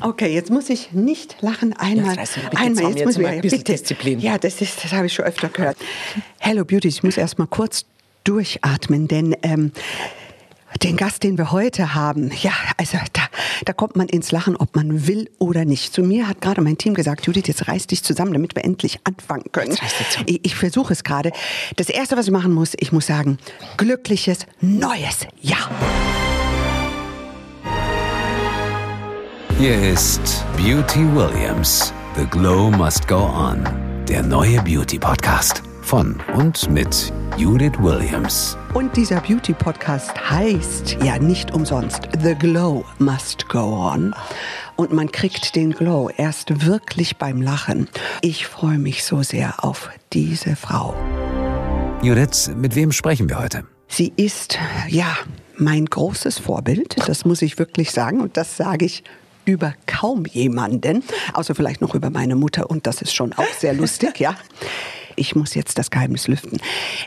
Okay, jetzt muss ich nicht lachen. Einmal, Ja, einmal, jetzt jetzt muss ich ein bisschen bitte. Disziplin. Ja, das ist, das habe ich schon öfter gehört. Hello Beauty, ich muss erst mal kurz durchatmen, denn ähm, den Gast, den wir heute haben, ja, also da, da kommt man ins Lachen, ob man will oder nicht. Zu mir hat gerade mein Team gesagt, Judith, jetzt reiß dich zusammen, damit wir endlich anfangen können. Ich, ich versuche es gerade. Das Erste, was ich machen muss, ich muss sagen, glückliches neues Jahr. Hier ist Beauty Williams. The Glow Must Go On. Der neue Beauty Podcast. Von und mit Judith Williams. Und dieser Beauty-Podcast heißt ja nicht umsonst The Glow Must Go On. Und man kriegt den Glow erst wirklich beim Lachen. Ich freue mich so sehr auf diese Frau. Judith, mit wem sprechen wir heute? Sie ist, ja, mein großes Vorbild, das muss ich wirklich sagen. Und das sage ich über kaum jemanden, außer vielleicht noch über meine Mutter. Und das ist schon auch sehr lustig, ja. Ich muss jetzt das Geheimnis lüften.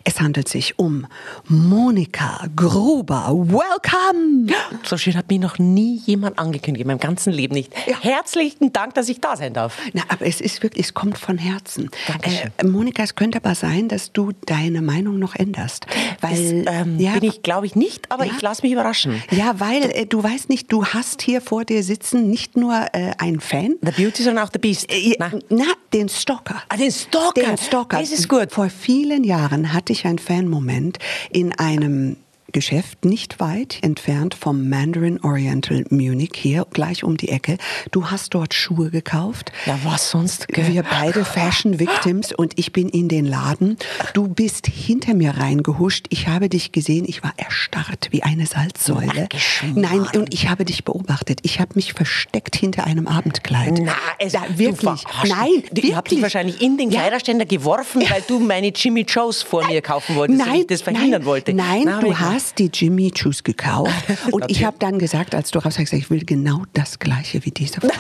Es handelt sich um Monika Gruber. Welcome! So schön hat mich noch nie jemand angekündigt, in meinem ganzen Leben nicht. Ja. Herzlichen Dank, dass ich da sein darf. Na, aber es ist wirklich, es kommt von Herzen. Dankeschön. Äh, Monika, es könnte aber sein, dass du deine Meinung noch änderst. Das Weil, ähm, ja, bin ich, glaube ich, nicht, aber Ja. ich lasse mich überraschen. Ja, weil äh, du weißt nicht, du hast hier vor dir sitzen nicht nur äh, einen Fan, The Beauty, sondern auch The Beast. äh, Na, na, den Stalker. Ah, den Stalker. Den Stalker. Das ist gut. Vor vielen Jahren hatte ich einen Fan-Moment in einem Geschäft nicht weit entfernt vom Mandarin Oriental Munich, hier gleich um die Ecke. Du hast dort Schuhe gekauft. Ja, was sonst? gell? Wir beide Fashion Victims und ich bin in den Laden. Du bist hinter mir reingehuscht. Ich habe dich gesehen. Ich war erstarrt wie eine Salzsäule. Nein, und ich habe dich beobachtet. Ich habe mich versteckt hinter einem Abendkleid. Na, es, ja, Du wirklich. Nein. Du, ich habe dich wirklich. wahrscheinlich in den Ja. Kleiderständer geworfen, weil du meine Jimmy Joes vor mir kaufen wolltest und ich das verhindern nein, wollte. Nein, Na, du ich- hast die Jimmy Choos gekauft und ich habe dann gesagt, als du raus hast, ich will genau das Gleiche wie diese Frau.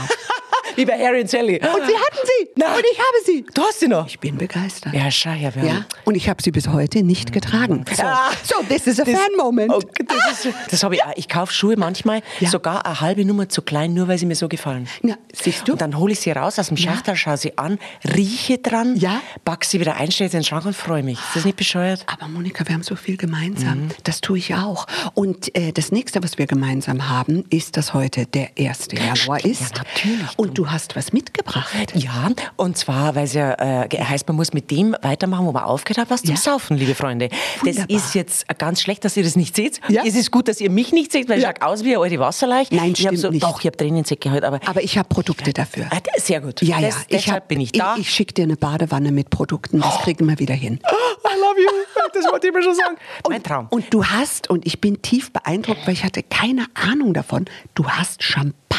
Wie bei Harry und Sally. und sie hatten sie Nein. und ich habe sie. Du hast sie noch. Ich bin begeistert. Ja, schau, ja, wir Ja, und ich habe sie bis heute nicht getragen. So, Ah. so this is a Das- fan moment. Oh, das ist, das habe ich auch. Ich kaufe Schuhe manchmal Ja. sogar eine halbe Nummer zu klein, nur weil sie mir so gefallen. Ja, siehst du? Und dann hole ich sie raus aus dem Schachtel, schaue sie an, rieche dran, Ja. pack sie wieder ein, stelle sie in den Schrank und freue mich. Ist das nicht bescheuert? Aber Monika, wir haben so viel gemeinsam. Mhm. Das tue ich auch. Und äh, das nächste, was wir gemeinsam haben, ist, dass heute der 1. Januar ist. natürlich. Und du hast was mitgebracht. Ja, und zwar, weil es ja äh, heißt, man muss mit dem weitermachen, wo man aufgehört hat, was zum Ja. Saufen, liebe Freunde. Wunderbar. Das ist jetzt ganz schlecht, dass ihr das nicht seht. Ja. Es ist gut, dass ihr mich nicht seht, weil Ja. ich schaue aus wie eine alte Wasserleiche. Nein, ich stimmt so, nicht. Doch, ich habe Tränensäcke heute, aber... Aber ich habe Produkte dafür. Ah, das ist sehr gut. Ja, ja. das, deshalb hab- bin ich da. Ich, ich schicke dir eine Badewanne mit Produkten. Das kriegen wir wieder hin. I love you. Das wollte ich mir schon sagen. mein Traum. Und du hast, und ich bin tief beeindruckt, weil ich hatte keine Ahnung davon, du hast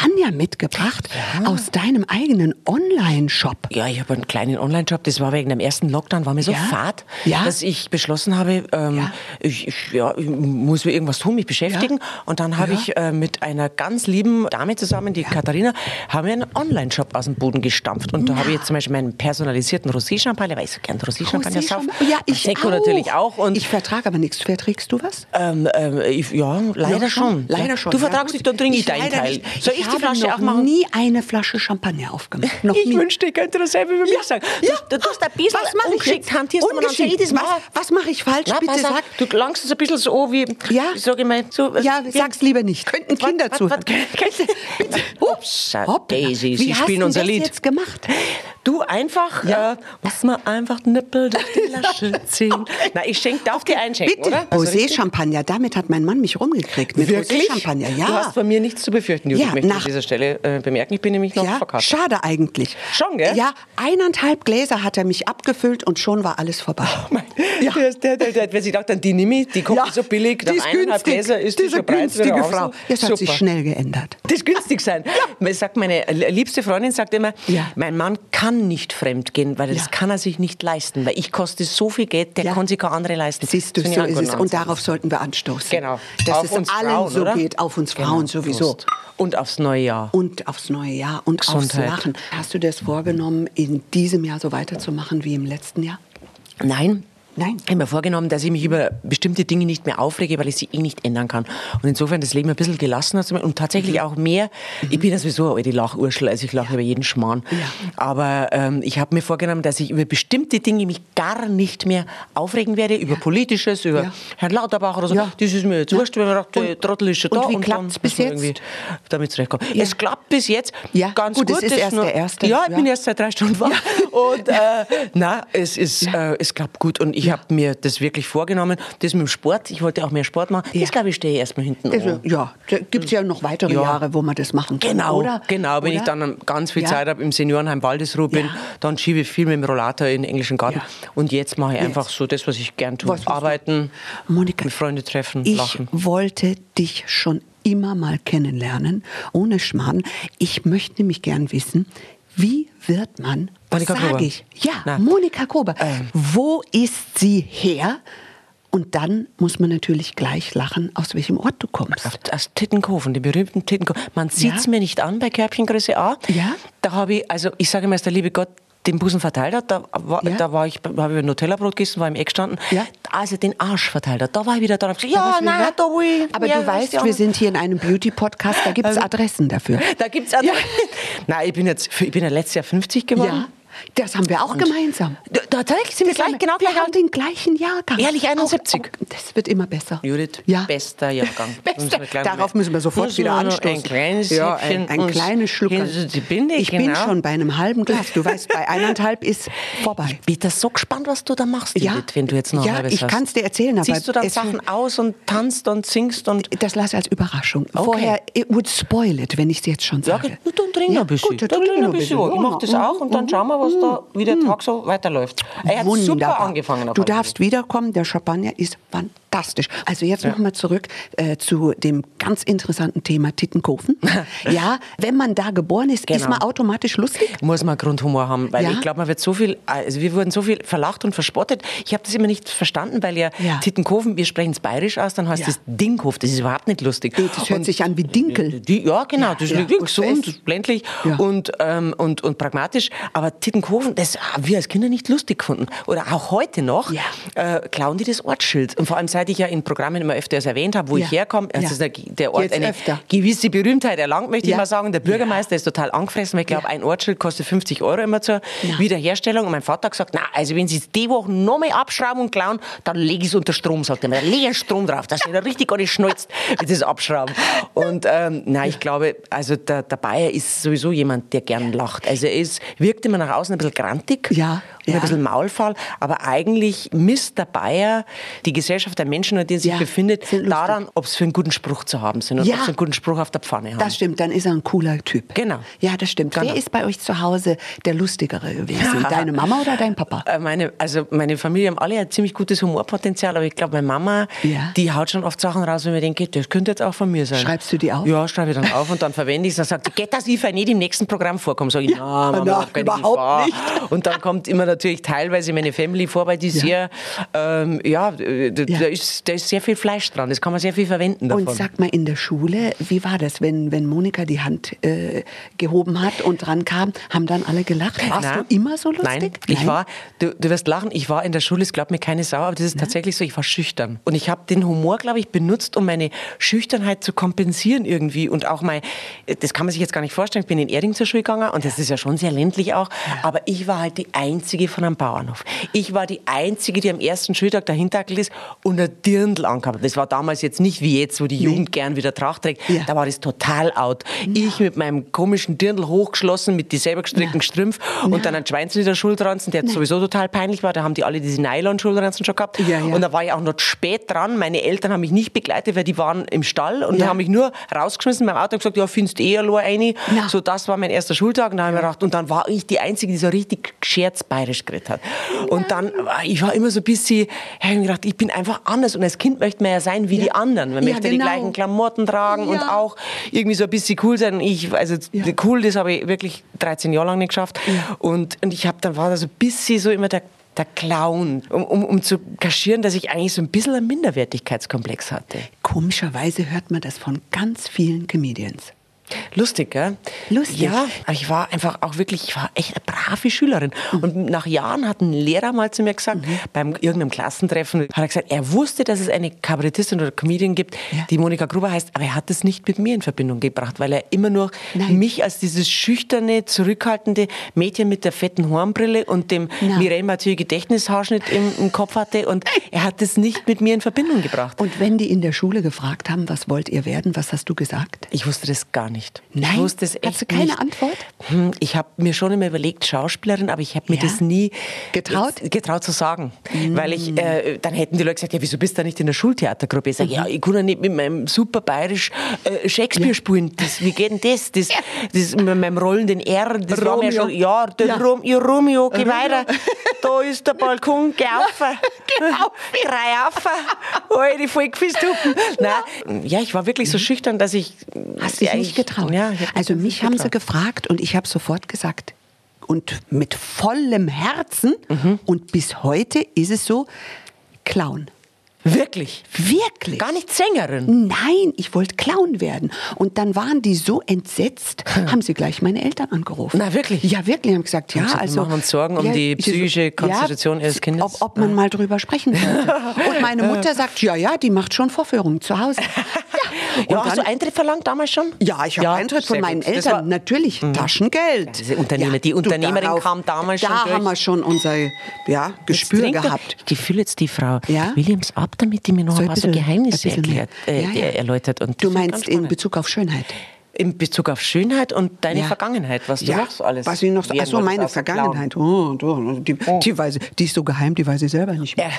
Champagner mitgebracht aus deinem eigenen Online-Shop. Ja, ich habe einen kleinen Online-Shop. Das war wegen dem ersten Lockdown, war mir so Ja? fad, Ja? dass ich beschlossen habe, ähm, Ja? ich, ich, ja, ich muss mir irgendwas tun, mich beschäftigen. Und dann habe Ja? ich äh, mit einer ganz lieben Dame zusammen, die Katharina, haben wir einen Online-Shop aus dem Boden gestampft. Und da habe ich jetzt zum Beispiel meinen personalisierten Rosé-Champagner, weil ich so gern Rosé-Champagner. Rosé-Champagner? Ja, ich Prosecco auch. natürlich auch. Und ich vertrage aber nichts. Verträgst du was? ähm, ähm, ich, ja, leider Ja, schon. Leider ja. schon. Du Ja, vertragst dich, dann trinke ich, deinen leider Teil. nicht. Soll ich, die habe Flasche noch aufmachen? nie eine Flasche Champagner aufgemacht. Noch Ich nie. wünschte, ich könnte dasselbe über mich sagen. Ja. Du, du tust ein bisschen Was mache ich ungeschickt, jetzt? hantierst du ich das. Was, was mache ich falsch? Na, Bitte sag. Du langst es ein bisschen so wie, Ja? ich sage mal, so. Ja, wie- sag's lieber nicht. Könnten Kinder was- zuhören. was- Bitte. Ups, Hopp. Daisy, Wie Sie hast spielen du unser das Lied. jetzt gemacht? Du einfach, Ja. äh, muss man einfach Nippel durch die Lasche ziehen. Na, ich schenk, darf dir einschenken, Bitte. oder? Also? Rosé-Champagner, damit hat mein Mann mich rumgekriegt. Mit? Rosé-Champagner, ja. Du hast von mir nichts zu befürchten, Judith. Ja, ich möchte nach- an dieser Stelle äh, bemerken, ich bin nämlich noch ja, verkauft. schade eigentlich. Schon, gell? Ja, eineinhalb Gläser hat er mich abgefüllt und schon war alles vorbei. Ja. Der, der, der, der, wer sich dachte, die nehme ich, die kommt so billig, die ist eineinhalb günstig. Gläser ist die Diese breit günstige wieder Frau. Jetzt hat sich schnell geändert. Das ist günstig sein. Man sagt, meine liebste Freundin sagt immer, Ja. mein Mann kann nicht fremd gehen, weil das Ja. kann er sich nicht leisten. Weil ich koste so viel Geld, der Ja. kann sich kein andere leisten. Siehst du, Das so ist es. Und darauf sollten wir anstoßen. Genau. Dass Auf es uns allen Frauen, so oder? geht, auf uns Frauen Genau, sowieso. Prost. Und aufs neue Jahr. Und aufs neue Jahr und aufs Gesundheit. Lachen. Hast du dir das vorgenommen, in diesem Jahr so weiterzumachen wie im letzten Jahr? Nein, Nein. Ich habe mir vorgenommen, dass ich mich über bestimmte Dinge nicht mehr aufrege, weil ich sie eh nicht ändern kann. Und insofern das Leben ein bisschen gelassener zu machen und tatsächlich auch mehr. Ich bin ja sowieso eine Lachurschel, also ich lache über jeden Schmarrn. Aber ähm, ich habe mir vorgenommen, dass ich über bestimmte Dinge mich gar nicht mehr aufregen werde, über Politisches, über Ja. Herrn Lauterbach oder so. Ja. Das ist mir jetzt wurscht, wenn man sagt, der Und- Trottel ist schon und da. wie dann klappt's bis muss man jetzt? Damit zurechtkommen. Es klappt bis jetzt Ja, ganz gut, gut. es ist erst nur- der erste, Ja, ich ja. bin erst seit drei Stunden wach. Und äh, na, es ist, äh, es klappt gut. Und ich habe mir das wirklich vorgenommen. Das mit dem Sport, ich wollte auch mehr Sport machen. Ja. Das glaube ich stehe erstmal hinten Also, an. ja, da gibt es ja noch weitere Ja. Jahre, wo man das machen kann. Genau, oder? genau. Wenn oder? ich dann ganz viel. Zeit habe im Seniorenheim Waldesruh bin, dann schiebe ich viel mit dem Rollator in den englischen Garten. Und jetzt mache ich Jetzt. einfach so das, was ich gern tue. Was? Arbeiten, Monika, mit Freunden treffen, ich lachen. wollte dich schon immer mal kennenlernen, ohne Schmarrn. Ich möchte nämlich gern wissen, wie wird man, Monika sage ich? Ja, Na. Monika Gruber. Ähm. Wo ist sie her? Und dann muss man natürlich gleich lachen, aus welchem Ort du kommst. Aus Tittenkofen, die berühmten Tittenkofen. Man sieht es Ja. mir nicht an bei Körbchengröße A. Ja. Da habe ich, also ich sage mal, dass der liebe Gott den Busen verteilt hat, da war, Ja. da war ich, habe ich ein Nutella-Brot gegessen, war im Eck gestanden, Ja. als er den Arsch verteilt hat, da war ich wieder Da ja, wieder- da will ich. Aber ja, du weißt, ja. wir sind hier in einem Beauty-Podcast, da gibt es Also- Adressen dafür. Da gibt's auch. Nein, ich bin jetzt, ich bin ja letztes Jahr 50 geworden. Ja, das haben wir auch gemeinsam. Da, tatsächlich sind wir Das haben gleich, genau wir gleich haben alt. den gleichen Jahrgang. Ehrlich, 71. Auch, auch, das wird immer besser. Judith, Ja. bester Jahrgang. Bester. Wir Darauf müssen wir sofort Müssen wieder wir anstoßen. Ein kleines ja, ein, ein kleines Schluck. ich bin genau. schon bei einem halben Glas. Du weißt, bei eineinhalb ist vorbei. Ich bin da so gespannt, was du da machst, Ja. Judith, wenn du jetzt noch Ja, halbes ich hast. kann's dir erzählen, aber Ziehst du dann es- Sachen aus und tanzt und singst und... Das lasse ich als Überraschung. Vorher, it would spoil it, wenn ich es jetzt schon Ja, sage. okay. Nur dann trink Ja, ein bisschen. gut, dann trink ein ein bisschen. bisschen. Ich mach das auch und dann schauen wir, was da, wie der Tag so weiterläuft. Er hat super Wunderbar. angefangen. auf Du darfst wiederkommen, der Champagner ist fantastisch. Also jetzt nochmal zurück äh, zu dem ganz interessanten Thema Tittenkofen. ja, wenn man da geboren ist, ist Genau. man automatisch lustig? muss man Grundhumor haben, weil Ja? ich glaube, man wird so viel, also wir wurden so viel verlacht und verspottet. Ich habe das immer nicht verstanden, weil ja, Ja. Tittenkofen, wir sprechen es bayerisch aus, dann heißt Ja. es Dinghof, das ist überhaupt nicht lustig. Das hört sich an wie Dinkel. Die, ja, genau, das Ja, ist ja. gesund, ländlich Ja. und, ähm, und, und pragmatisch. Aber Tittenkofen, das haben wir als Kinder nicht lustig gefunden. Oder auch heute noch Ja. äh, klauen die das Ortsschild. Und vor allem, seit ich ja in Programmen immer öfters erwähnt habe, wo Ja. ich herkomme, also Ja. ist der, Ort Jetzt eine öfter. gewisse Berühmtheit erlangt, möchte ich mal sagen. Der Bürgermeister ist total angefressen, weil ich glaube, ein Ortsschild kostet 50 Euro immer zur. Wiederherstellung. Und mein Vater hat gesagt, na, also wenn Sie es die Woche noch mehr abschrauben und klauen, dann lege ich es unter Strom, sagt er. mir. Dann lege ich Strom drauf, dass er richtig gar nicht schnalzt, wie das abschrauben. Und ähm, nein, ich glaube, also der, der Bayer ist sowieso jemand, der gern lacht. Also er ist, wirkt immer nach außen ein bisschen grantig Ja, ja. ein bisschen maulfaul, aber eigentlich misst der Bayer die Gesellschaft der Menschen, in der sich Ja, befindet, daran, ob sie für einen guten Spruch zu haben sind und Ja. ob sie einen guten Spruch auf der Pfanne haben. Das stimmt, dann ist er ein cooler Typ. Genau. Ja, das stimmt. Genau. Wer ist bei euch zu Hause der Lustigere gewesen? Deine Mama oder dein Papa? Äh, Meine, also meine Familie haben alle ein ziemlich gutes Humorpotenzial, aber ich glaube, meine Mama, Ja. die haut schon oft Sachen raus, wenn mir denke, das könnte jetzt auch von mir sein. Schreibst du die auf? Ja, schreibe ich dann auf und dann verwende ich es. Dann sagt geht das ich nicht im nächsten Programm vorkommen? Sag ich, na, Mama, na, überhaupt nicht. Und dann kommt immer natürlich teilweise meine Family vor, weil die sehr, ähm, ja, d- d- Ja. Da, ist, da ist sehr viel Fleisch dran. Das kann man sehr viel verwenden davon. Und sag mal, in der Schule, wie war das, wenn, wenn Monika die Hand äh, gehoben hat und dran kam, haben dann alle gelacht? Warst Nein. du immer so lustig? Nein, ich war, du, du wirst lachen, ich war in der Schule, es glaubt mir keine Sau, aber das ist tatsächlich so, ich war schüchtern. Und ich habe den Humor, glaube ich, benutzt, um meine Schüchternheit zu kompensieren irgendwie. Und auch mein, das kann man sich jetzt gar nicht vorstellen, ich bin in Erding zur Schule gegangen und das ist ja schon sehr ländlich auch, aber ich war halt die Einzige von einem Bauernhof. Ich war die Einzige, die am ersten Schultag dahinter ist und ein Dirndl angehabt hat. Das war damals jetzt nicht wie jetzt, wo die Jugend gern wieder Tracht trägt. Ja. Da war das total out. Ich mit meinem komischen Dirndl hochgeschlossen, mit die selber gestrickten Strümpf und dann ein Schweinsleder Schulranzen, der sowieso total peinlich war. Da haben die alle diese Nylon-Schulranzen schon gehabt. Ja, ja. Und da war ich auch noch spät dran. Meine Eltern haben mich nicht begleitet, weil die waren im Stall und Ja. haben mich nur rausgeschmissen beim Auto und gesagt, ja, findest du eh allein eine. So, das war mein erster Schultag. Und, da hab ich mir gedacht, und dann war ich die Einzige, die so richtig scherzbayerisch geredet hat. Und dann, war- ich war immer so ein bisschen, ich gedacht, ich bin einfach anders. Und als Kind möchte man ja sein wie die anderen. Man möchte genau. die gleichen Klamotten tragen und auch irgendwie so ein bisschen cool sein. Ich, also cool, das habe ich wirklich 13 Jahre lang nicht geschafft. Und, und ich habe dann war da so ein bisschen so immer der der Clown, um, um, um zu kaschieren, dass ich eigentlich so ein bisschen einen Minderwertigkeitskomplex hatte. Komischerweise hört man das von ganz vielen Comedians. Lustig, gell? Lustig. Ja, aber ich war einfach auch wirklich, ich war echt eine brave Schülerin. Und nach Jahren hat ein Lehrer mal zu mir gesagt, beim irgendeinem Klassentreffen, hat er gesagt, er wusste, dass es eine Kabarettistin oder Comedian gibt, Ja. die Monika Gruber heißt, aber er hat es nicht mit mir in Verbindung gebracht, weil er immer nur Nein. mich als dieses schüchterne, zurückhaltende Mädchen mit der fetten Hornbrille und dem Na. Mireille Mathieu Gedächtnishaarschnitt im, im Kopf hatte und er hat es nicht mit mir in Verbindung gebracht. Und wenn die in der Schule gefragt haben, was wollt ihr werden, was hast du gesagt? Ich wusste das gar nicht. Nein? Ich wusste es echt Hast du keine nicht. Antwort? Hm, Ich habe mir schon immer überlegt, Schauspielerin, aber ich habe mir Ja? das nie Getraut? Mm. äh, getraut zu sagen. Weil ich, äh, dann hätten die Leute gesagt, ja, wieso bist du nicht in der Schultheatergruppe? Ich sage, Mhm. ja, ich kann ja nicht mit meinem super bayerisch äh, Shakespeare spielen. Das, wie geht denn das? Das, das mit meinem rollenden R, das war mir Romeo. schon, ja, der Ja. Rom, ja, Romeo, geh weiter. Da ist der Balkon, geh auf. Drei auf. Oh, die Vollgefistuppen. Nein, ja, ich war wirklich so schüchtern, dass ich... Hast dich ja, nicht ich- getraut? Ja, also mich nicht haben sie getraut. gefragt und ich habe sofort gesagt und mit vollem Herzen Mhm. und bis heute ist es so, Clown. Wirklich? Wirklich? Gar nicht Sängerin? Nein, ich wollte Clown werden. Und dann waren die so entsetzt, haben sie gleich meine Eltern angerufen. Na, wirklich? Ja, wirklich. Haben gesagt, ja, wir also. machen uns Sorgen um die psychische Konstitution Ihres Kindes. Ob, ob man mal drüber sprechen sollte. Und meine Mutter sagt, ja, ja, die macht schon Vorführungen zu Hause. Ja, Ja, Und hast du Eintritt verlangt damals schon? Ja, ich habe Eintritt von meinen gut. Eltern. war- Mhm. Natürlich, Taschengeld. diese Unternehmer- die du, Unternehmerin kam damals da schon durch. haben wir schon unser ja, Gespür gehabt. Ich fühle jetzt die Frau Ja? Williams ab, damit die mir noch So ein paar so Geheimnisse erklärt, äh, Ja, ja. erläutert. Und Du meinst in. Bezug auf Schönheit? In Bezug auf Schönheit und deine Ja. Vergangenheit, was du ja, noch so alles. Was ich noch so, achso, meine Vergangenheit. Oh, du, die, die, weiß, die ist so geheim, die weiß ich selber nicht mehr.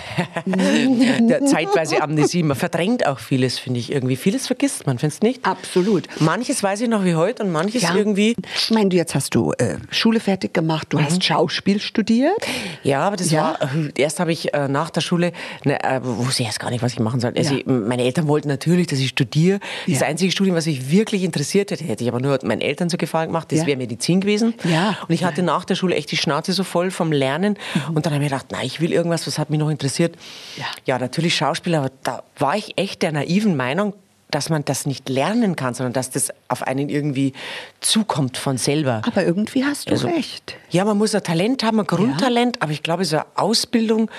Der zeitweise Amnesie. Man verdrängt auch vieles, finde ich irgendwie. Vieles vergisst man, findest du nicht? Absolut. Manches weiß ich noch wie heute und manches Ja. irgendwie. Ich meine, du- jetzt hast du äh, Schule fertig gemacht, du hast Schauspiel studiert. Ja, aber das Ja? war, erst habe ich äh, nach der Schule, ne, äh, wusste ich erst gar nicht, was ich machen soll. Also Ja. ich, meine Eltern wollten natürlich, dass ich studiere. Das Ja. einzige Studium, was mich wirklich interessiert hätte, hätte ich aber nur meinen Eltern zu gefallen gemacht, das Ja. wäre Medizin gewesen. Ja. Und ich hatte nach der Schule echt die Schnauze so voll vom Lernen. Und dann habe ich gedacht, nein, ich will irgendwas, was hat mich noch interessiert. Ja. ja, natürlich Schauspieler, aber da war ich echt der naiven Meinung, dass man das nicht lernen kann, sondern dass das auf einen irgendwie zukommt von selber. Aber irgendwie hast du Also, recht. Ja, man muss ein Talent haben, ein Grundtalent, aber ich glaube, so eine Ausbildung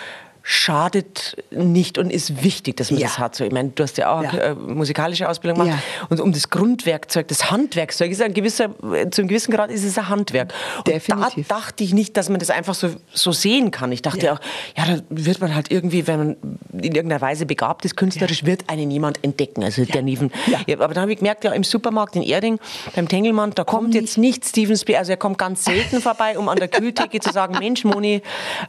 schadet nicht und ist wichtig, dass man Ja. das hat. So, ich meine, du hast ja auch Ja. äh, musikalische Ausbildung gemacht. Ja. Und um das Grundwerkzeug, das Handwerkzeug, ist ein gewisser, zu einem gewissen Grad ist es ein Handwerk. Und Definitiv. da dachte ich nicht, dass man das einfach so, so sehen kann. Ich dachte Ja. auch, ja, da wird man halt irgendwie, wenn man in irgendeiner Weise begabt ist, künstlerisch, wird einen jemand entdecken. Also der. Ja, aber dann habe ich gemerkt, ja, im Supermarkt in Erding, beim Tengelmann, da kommt jetzt nicht Steven Spielberg, also er kommt ganz selten vorbei, um an der Kühltheke zu sagen, Mensch, Moni,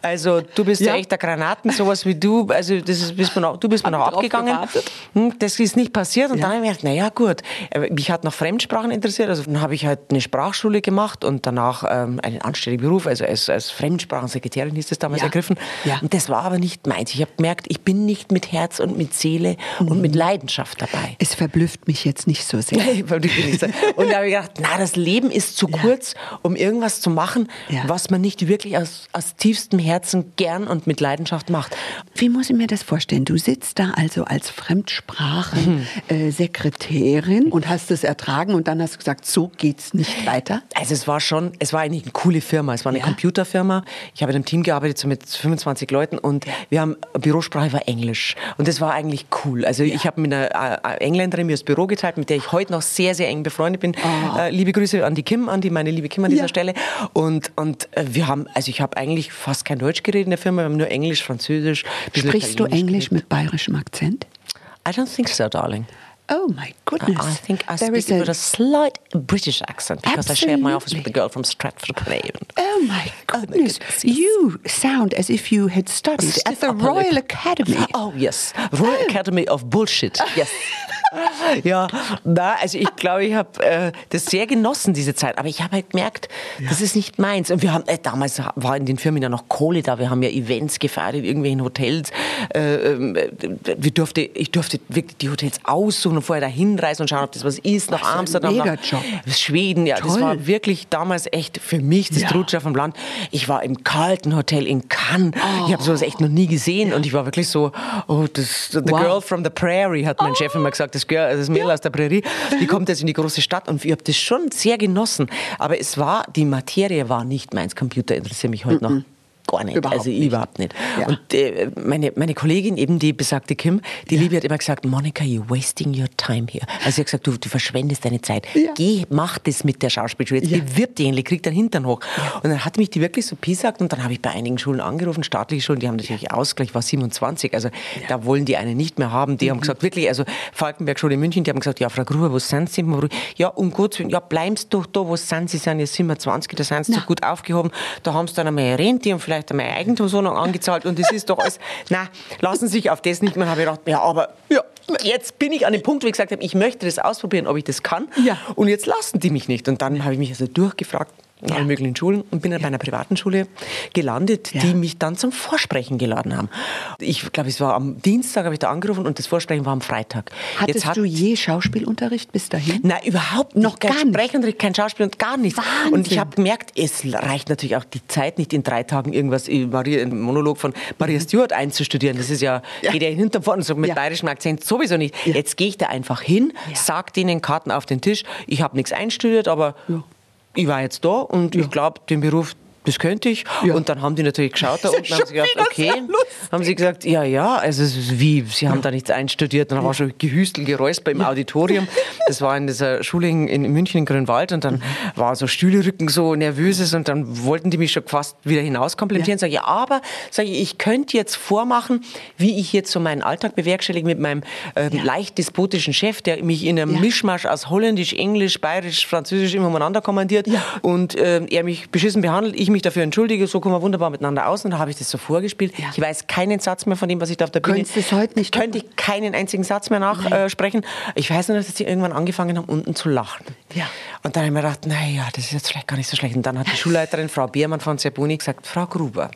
also du bist ja, Ja. echt der Granaten, sowas wie du, also das ist, bist mir noch, du bist mir noch abgegangen. gewartet. Hm, Das ist nicht passiert und Ja. dann habe ich mir gedacht, naja gut, Äh, mich hat noch Fremdsprachen interessiert, also dann habe ich halt eine Sprachschule gemacht und danach ähm, einen anständigen Beruf, also als, als Fremdsprachensekretärin hieß das damals Ja. ergriffen. Ja. Und das war aber nicht meins. Ich habe gemerkt, ich bin nicht mit Herz und mit Seele und mit Leidenschaft dabei. Es verblüfft mich jetzt nicht so sehr. Und da habe ich gedacht, na, das Leben ist zu kurz, um irgendwas zu machen, was man nicht wirklich aus, aus tiefstem Herzen gern und mit Leidenschaft macht. Wie muss ich mir das vorstellen? Du sitzt da also als Fremdsprachensekretärin und hast es ertragen und dann hast du gesagt, so geht's nicht weiter. Also es war schon, es war eigentlich eine coole Firma. Es war eine Ja. Computerfirma. Ich habe in einem Team gearbeitet so mit 25 Leuten und wir haben Bürosprache war Englisch und das war eigentlich cool. Also ich habe mit einer äh, Engländerin mir das Büro geteilt, mit der ich heute noch sehr sehr eng befreundet bin. Äh, liebe Grüße an die Kim, an die meine liebe Kim an dieser Ja. Stelle. Und und äh, wir haben, also ich habe eigentlich fast kein Deutsch geredet in der Firma. Wir haben nur Englisch, Französisch. Bisschen Sprichst du Englisch mit bayerischem Akzent? I don't think so, darling. Oh my goodness. I think I There speak is it with a slight British accent because I shared my office with a girl from Stratford upon Avon. Oh my oh, goodness. goodness. You sound as if you had studied at the Royal. Academy. Oh yes, Royal oh. Academy of Bullshit. Yes. ja, na, also ich glaube, ich habe äh, das sehr genossen diese Zeit, aber ich habe halt gemerkt, das ist nicht meins. Und wir haben äh, damals war in den Firmen ja noch Kohle da. Wir haben ja Events gefeiert in irgendwelchen Hotels. Äh, ähm, äh, wir durfte, ich durfte wirklich die Hotels aussuchen und vorher da hinreisen und schauen, ob das was ist. Nach ein Amsterdam, nach. Schweden. Ja, das Toll. war wirklich damals echt für mich das Ja. Trutscher vom Land. Ich war im kalten Hotel in Cannes. Ich habe sowas echt noch nie gesehen und ich war wirklich so, oh, das, the Wow. girl from the prairie, hat mein Chef immer gesagt. Das Mensch, gell? Also das Mädel aus der Prärie, die kommt jetzt in die große Stadt und ich habe das schon sehr genossen. Aber es war, die Materie war nicht meins. Computer interessiert mich heute noch gar nicht. Überhaupt also nicht. überhaupt nicht. Ja. Und äh, meine, meine Kollegin, eben die besagte Kim, die Liebe hat immer gesagt, Monika, you're wasting your time here. Also sie hat gesagt, du, du verschwendest deine Zeit. Ja. Geh, mach das mit der Schauspielschule. Jetzt Ja. bewirb die endlich, krieg deinen Hintern hoch. Und dann hat mich die wirklich so pisagt und dann habe ich bei einigen Schulen angerufen, staatliche Schulen, die haben natürlich Ausgleich, war 27, also da wollen die eine nicht mehr haben. Die haben gesagt, wirklich, also Falkenberg-Schule in München, die haben gesagt, ja, Frau Gruber, wo sind Sie? Ja, um Gottes Willen, ja, bleibst doch da, wo sind Sie? sind jetzt 27, da sind Sie so gut aufgehoben, da haben Sie dann einmal eine Rente und vielleicht einmal eine Eigentumswohnung angezahlt und das ist doch alles, na, lassen Sie sich auf das nicht mehr. habe ich gedacht, ja, aber ja, jetzt bin ich an dem Punkt, wo ich gesagt habe, ich möchte das ausprobieren, ob ich das kann Ja. und jetzt lassen die mich nicht. Und dann habe ich mich also durchgefragt, in allen möglichen Schulen und bin dann bei einer privaten Schule gelandet, Ja. die mich dann zum Vorsprechen geladen haben. Ich glaube, es war am Dienstag, habe ich da angerufen und das Vorsprechen war am Freitag. Hattest Jetzt hat, du je Schauspielunterricht bis dahin? Nein, überhaupt nicht. Noch kein gar nicht. Sprechenunterricht, kein Schauspiel und gar nichts. Wahnsinn. Und ich habe gemerkt, es reicht natürlich auch die Zeit nicht in drei Tagen irgendwas, Maria, einen Monolog von Maria Stewart einzustudieren. Das ist ja, Ja. geht ja hinterm vorne, so mit Ja. bayerischem Akzent sowieso nicht. Ja. Jetzt gehe ich da einfach hin, Ja. sag denen Karten auf den Tisch. Ich habe nichts einstudiert, aber ich war jetzt da und ich glaube, den Beruf, das könnte ich. Ja. Und dann haben die natürlich geschaut da ja unten und haben sie gesagt, okay. Haben sie gesagt, ja, ja, also es ist wie, sie haben da nichts einstudiert. Dann war schon Gehüstel, Geräusper im Auditorium. Das war in dieser Schule in, in München in Grünwald und dann war so Stühlerücken so nervöses und dann wollten die mich schon fast wieder hinaus komplimentieren. Sag ich, ja, aber sag ich, ich könnte jetzt vormachen, wie ich jetzt so meinen Alltag bewerkstellige mit meinem ähm, leicht despotischen Chef, der mich in einem Ja. Mischmasch aus Holländisch, Englisch, Bayerisch, Französisch immer umeinander kommandiert und ähm, er mich beschissen behandelt, ich mich dafür entschuldige, so kommen wir wunderbar miteinander aus und da habe ich das so vorgespielt. Ja. Ich weiß keinen Satz mehr von dem, was ich da auf der Bühne... Könntest du es heute nicht Könnte ich keinen einzigen Satz mehr nachsprechen. ich weiß nur, dass sie irgendwann angefangen haben, unten zu lachen. Ja. Und dann habe ich mir gedacht, naja, das ist jetzt vielleicht gar nicht so schlecht. Und dann hat die Schulleiterin, Frau Beermann von Zerboni, gesagt, Frau Gruber,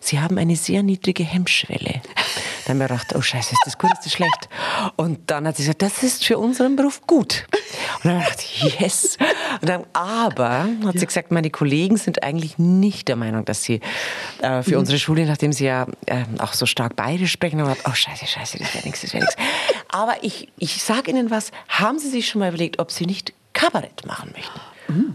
Sie haben eine sehr niedrige Hemmschwelle. Dann habe ich mir gedacht, oh Scheiße, ist das gut, ist das schlecht? Und dann hat sie gesagt, das ist für unseren Beruf gut. Und dann habe ich gedacht, yes. Und dann, aber, hat sie gesagt, meine Kollegen sind eigentlich nicht der Meinung, dass sie äh, für unsere Schule, nachdem sie ja äh, auch so stark bayerisch sprechen, haben gesagt, oh Scheiße, Scheiße, das wäre nichts, das wäre nichts. Aber ich, ich sage Ihnen was, haben Sie sich schon mal überlegt, ob Sie nicht Kabarett machen möchten?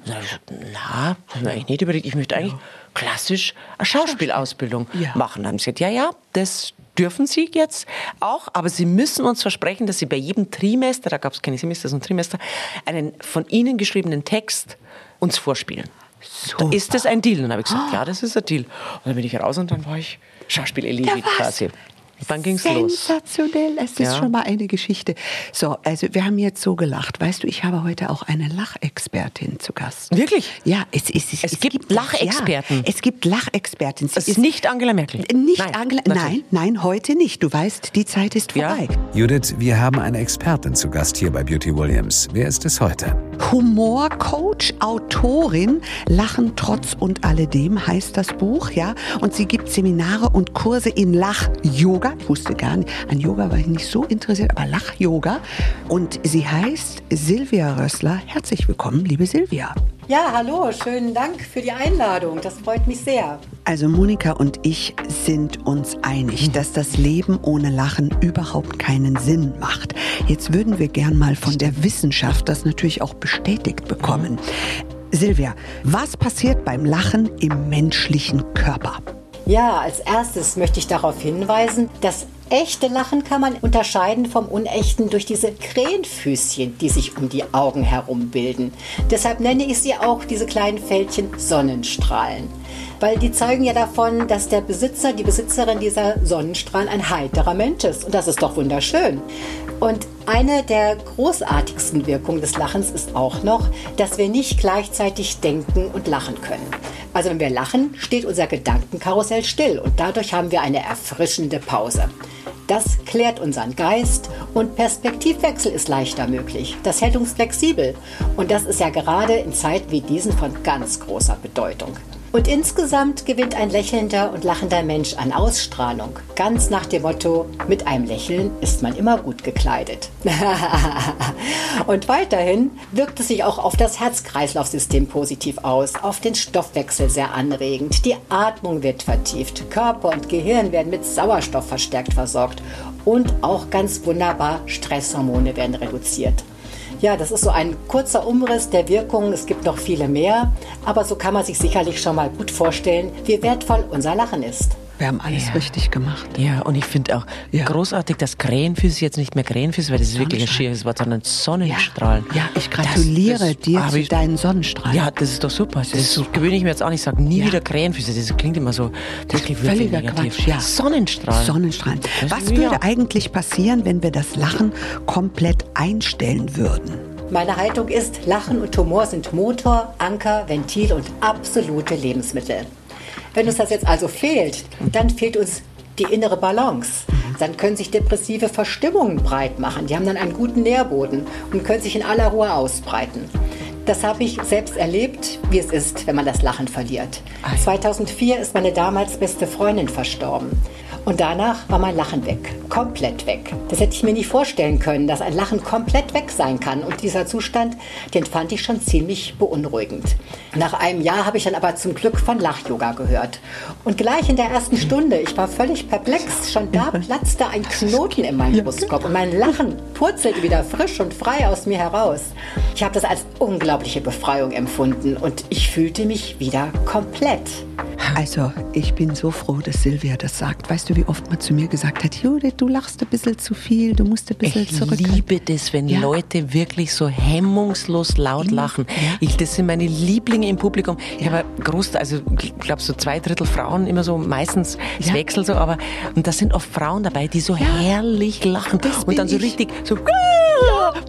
Gesagt, na, das habe ich mir eigentlich nicht überlegt. Ich möchte eigentlich klassisch eine Schauspielausbildung Ja. machen. Dann haben sie gesagt, ja, ja, das dürfen Sie jetzt auch, aber Sie müssen uns versprechen, dass Sie bei jedem Trimester, da gab es keine Semester, sondern Trimester, einen von Ihnen geschriebenen Text uns vorspielen. Da ist das ein Deal? Und dann habe ich gesagt, ja, das ist ein Deal. Und dann bin ich raus und dann war ich Schauspielelite Ja, quasi. Dann ging's los. Sensationell, es ist Ja. schon mal eine Geschichte. So, also wir haben jetzt so gelacht. Weißt du, ich habe heute auch eine Lachexpertin zu Gast. Wirklich? Ja, es, es, es, Es gibt Lachexperten. Ja, es gibt Lachexperten. Sie Das ist nicht Angela Merkel. nicht Nein, Angela. natürlich. Nein, nein, heute nicht. Du weißt, die Zeit ist Ja. vorbei. Judith, wir haben eine Expertin zu Gast hier bei Beauty Williams. Wer ist es heute? Humorcoach, Autorin, Lachen trotz und alledem heißt das Buch, ja. Und sie gibt Seminare und Kurse in Lach-Yoga. Ich wusste gar nicht, an Yoga war ich nicht so interessiert, aber Lach-Yoga. Und sie heißt Silvia Rössler. Herzlich willkommen, liebe Silvia. Ja, hallo, schönen Dank für die Einladung. Das freut mich sehr. Also Monika und ich sind uns einig, dass das Leben ohne Lachen überhaupt keinen Sinn macht. Jetzt würden wir gern mal von der Wissenschaft das natürlich auch bestätigt bekommen. Silvia, was passiert beim Lachen im menschlichen Körper? Ja, als erstes möchte ich darauf hinweisen, dass echte Lachen kann man unterscheiden vom unechten durch diese Krähenfüßchen, die sich um die Augen herum bilden. Deshalb nenne ich sie auch diese kleinen Fältchen Sonnenstrahlen. Weil die zeugen ja davon, dass der Besitzer, die Besitzerin dieser Sonnenstrahlen ein heiterer Mensch ist. Und das ist doch wunderschön. Und eine der großartigsten Wirkungen des Lachens ist auch noch, dass wir nicht gleichzeitig denken und lachen können. Also wenn wir lachen, steht unser Gedankenkarussell still und dadurch haben wir eine erfrischende Pause. Das klärt unseren Geist und Perspektivwechsel ist leichter möglich. Das hält uns flexibel und das ist ja gerade in Zeiten wie diesen von ganz großer Bedeutung. Und insgesamt gewinnt ein lächelnder und lachender Mensch an Ausstrahlung. Ganz nach dem Motto, mit einem Lächeln ist man immer gut gekleidet. und weiterhin wirkt es sich auch auf das Herz-Kreislauf-System positiv aus, auf den Stoffwechsel sehr anregend. Die Atmung wird vertieft, Körper und Gehirn werden mit Sauerstoff verstärkt versorgt Und auch ganz wunderbar, Stresshormone werden reduziert. Ja, das ist so ein kurzer Umriss der Wirkungen. Es gibt noch viele mehr, aber so kann man sich sicherlich schon mal gut vorstellen, wie wertvoll unser Lachen ist. Wir haben alles Ja. richtig gemacht. Ja, und ich finde auch Ja. großartig, dass Krähenfüße jetzt nicht mehr Krähenfüße, weil das ist wirklich ein schieres Wort, sondern Sonnenstrahlen. Ja, ich gratuliere Das- das dir zu ich- deinen Sonnenstrahlen. Ja, das ist doch super. Das, gewöhne ich mir jetzt auch nicht. Ich sage nie Ja. wieder Krähenfüße. Das klingt immer so wirklich, wirklich Völliger negativ. Quatsch, ja. Sonnenstrahlen. Sonnenstrahlen. Das- Was ja. würde eigentlich passieren, wenn wir das Lachen komplett einstellen würden? Meine Haltung ist, Lachen und Humor sind Motor, Anker, Ventil und absolute Lebensmittel. Wenn uns das jetzt also fehlt, dann fehlt uns die innere Balance. Dann können sich depressive Verstimmungen breit machen. Die haben dann einen guten Nährboden und können sich in aller Ruhe ausbreiten. Das habe ich selbst erlebt, wie es ist, wenn man das Lachen verliert. 2004 ist meine damals beste Freundin verstorben. Und danach war mein Lachen weg. Komplett weg. Das hätte ich mir nie vorstellen können, dass ein Lachen komplett weg sein kann. Und dieser Zustand, den fand ich schon ziemlich beunruhigend. Nach einem Jahr habe ich dann aber zum Glück von Lach-Yoga gehört. Und gleich in der ersten Stunde, ich war völlig perplex. Schon da platzte ein Knoten in meinem Brustkorb. Und mein Lachen purzelte wieder frisch und frei aus mir heraus. Ich habe das als unglaubliche Befreiung empfunden. Und ich fühlte mich wieder komplett. Also, ich bin so froh, dass Silvia das sagt. Weißt du, wie oft man zu mir gesagt hat, Judith, du lachst ein bisschen zu viel, du musst ein bisschen Ich zurückhalten. liebe das, wenn Ja. Leute wirklich so hemmungslos laut lachen. Ich, das sind meine Lieblinge im Publikum. Ich habe ein groß, also ich glaube so zwei Drittel Frauen immer so, meistens es Ja. wechselt so, aber und da sind oft Frauen dabei, die so herrlich lachen und dann so ich. richtig so